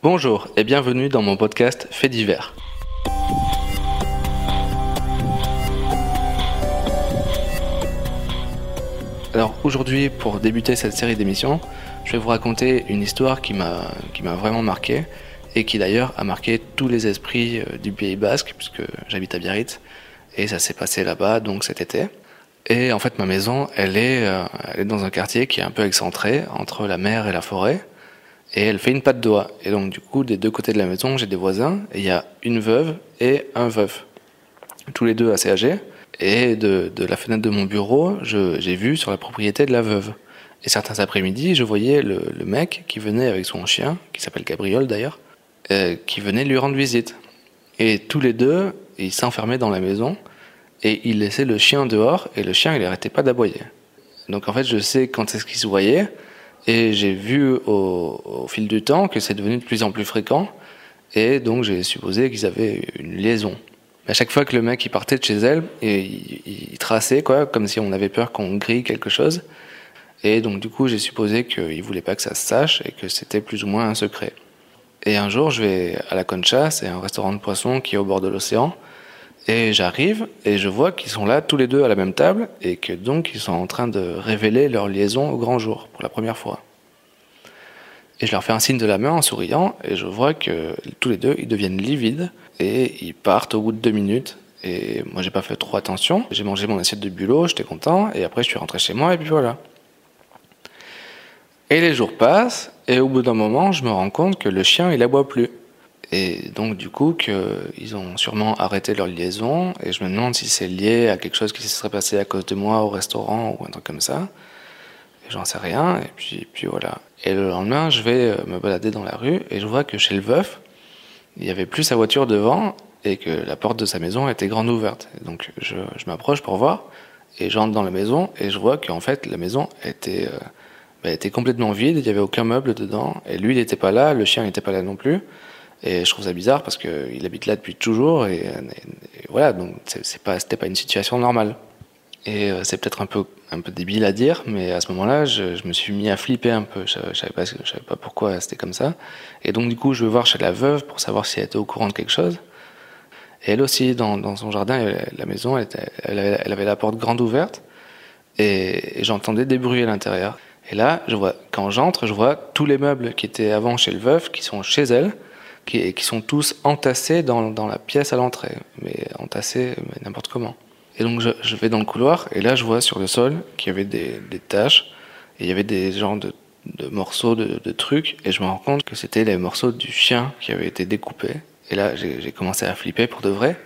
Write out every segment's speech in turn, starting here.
Bonjour et bienvenue dans mon podcast Fait divers. Alors aujourd'hui, pour débuter cette série d'émissions, je vais vous raconter une histoire qui m'a vraiment marqué et qui d'ailleurs a marqué tous les esprits euh, du Pays Basque puisque j'habite à Biarritz et ça s'est passé là-bas donc cet été. Et en fait, ma maison, elle est, euh, elle est dans un quartier qui est un peu excentré entre la mer et la forêt et elle fait une patte d'oie. Et donc du coup, des deux côtés de la maison, j'ai des voisins et il y a une veuve et un veuf, tous les deux assez âgés. Et de, la fenêtre de mon bureau, j'ai vu sur la propriété de la veuve. Et certains après-midi, je voyais le, mec qui venait avec son chien, qui s'appelle Gabriel d'ailleurs, euh, qui venait lui rendre visite. Et tous les deux, ils s'enfermaient dans la maison et ils laissaient le chien dehors et le chien, il n'arrêtait pas d'aboyer. Donc en fait, je sais quand est-ce qu'ils se voyaient et j'ai vu au, fil du temps que c'est devenu de plus en plus fréquent et donc j'ai supposé qu'ils avaient une liaison. À chaque fois que le mec il partait de chez elle, il, il traçait quoi, comme si on avait peur qu'on grille quelque chose. Et donc du coup j'ai supposé qu'il voulait pas que ça se sache et que c'était plus ou moins un secret. Et un jour je vais à la Concha, c'est un restaurant de poissons qui est au bord de l'océan. Et j'arrive et je vois qu'ils sont là tous les deux à la même table et que donc ils sont en train de révéler leur liaison au grand jour pour la première fois. Et je leur fais un signe de la main en souriant et je vois que tous les deux ils deviennent livides et ils partent au bout de deux minutes. Et moi j'ai pas fait trop attention. J'ai mangé mon assiette de bulot, j'étais content et après je suis rentré chez moi et puis voilà. Et les jours passent et au bout d'un moment je me rends compte que le chien il aboie plus. Et donc du coup qu'ils ont sûrement arrêté leur liaison et je me demande si c'est lié à quelque chose qui se serait passé à cause de moi au restaurant ou un truc comme ça. J'en sais rien et puis, voilà. Et le lendemain je vais me balader dans la rue et je vois que chez le veuf il y avait plus sa voiture devant et que la porte de sa maison était grande ouverte. Donc je, m'approche pour voir et j'entre dans la maison et je vois qu'en fait la maison était, euh, bah, complètement vide, il n'y avait aucun meuble dedans et lui il n'était pas là, le chien n'était pas là non plus. Et je trouve ça bizarre parce qu'il habite là depuis toujours et, voilà, donc c'est pas, c'était pas une situation normale. Et euh, c'est peut-être un peu, un peu débile à dire, mais à ce moment-là, je, je, me suis mis à flipper un peu. Je, je savais pas, je savais pas pourquoi c'était comme ça. Et donc, du coup, je vais voir chez la veuve pour savoir si elle était au courant de quelque chose. Et elle aussi, dans, dans son jardin, la maison, elle, elle avait la porte grande ouverte et, et j'entendais des bruits à l'intérieur. Et là, je vois, quand j'entre, je vois tous les meubles qui étaient avant chez le veuf, qui sont chez elle, qui, qui sont tous entassés dans, dans la pièce à l'entrée, mais entassés n'importe comment. Et donc je, je, vais dans le couloir et là je vois sur le sol qu'il y avait des, des taches et il y avait des genres de, de morceaux de, de, trucs et je me rends compte que c'était les morceaux du chien qui avaient été découpés. Et là j'ai commencé à flipper pour de vrai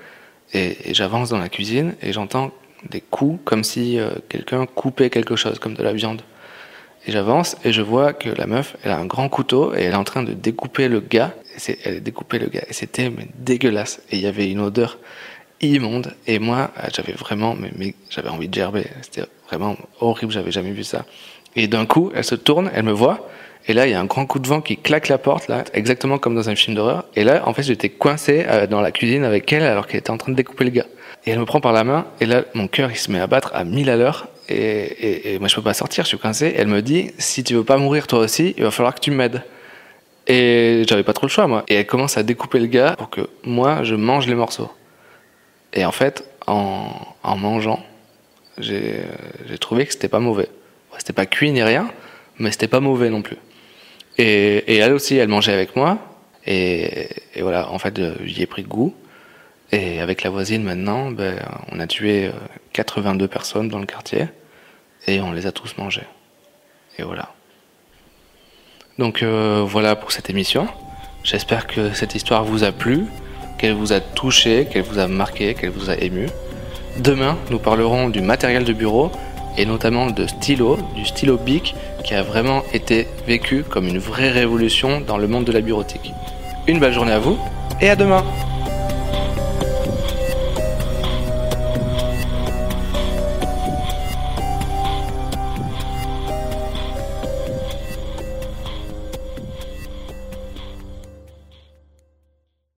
et, et j'avance dans la cuisine et j'entends des coups comme si euh, quelqu'un coupait quelque chose comme de la viande. Et j'avance et je vois que la meuf elle a un grand couteau et elle est en train de découper le gars. Et elle a découpé le gars et c'était dégueulasse et il y avait une odeur immonde. Et moi, j'avais vraiment, mais, mais j'avais envie de gerber. C'était vraiment horrible, j'avais jamais vu ça. Et d'un coup, elle se tourne, elle me voit, et là, il y a un grand coup de vent qui claque la porte, là, exactement comme dans un film d'horreur. Et là, en fait, j'étais coincé euh, dans la cuisine avec elle alors qu'elle était en train de découper le gars. Et elle me prend par la main, et là, mon cœur, il se met à battre à 1000 à l'heure. Et, moi, je peux pas sortir, je suis coincé. Elle me dit, si tu veux pas mourir toi aussi, il va falloir que tu m'aides. Et j'avais pas trop le choix, moi. Et elle commence à découper le gars pour que moi, je mange les morceaux. Et en fait, en, mangeant, j'ai trouvé que c'était pas mauvais. C'était pas cuit ni rien, mais c'était pas mauvais non plus. Et, elle aussi, elle mangeait avec moi. Et, voilà, en fait, j'y ai pris goût. Et avec la voisine maintenant, ben, on a tué 82 personnes dans le quartier. Et on les a tous mangés. Et voilà. Donc euh, voilà pour cette émission. J'espère que cette histoire vous a plu qu'elle vous a touché, qu'elle vous a marqué, qu'elle vous a ému. Demain, nous parlerons du matériel de bureau et notamment de stylo, du stylo Bic qui a vraiment été vécu comme une vraie révolution dans le monde de la bureautique. Une belle journée à vous et à demain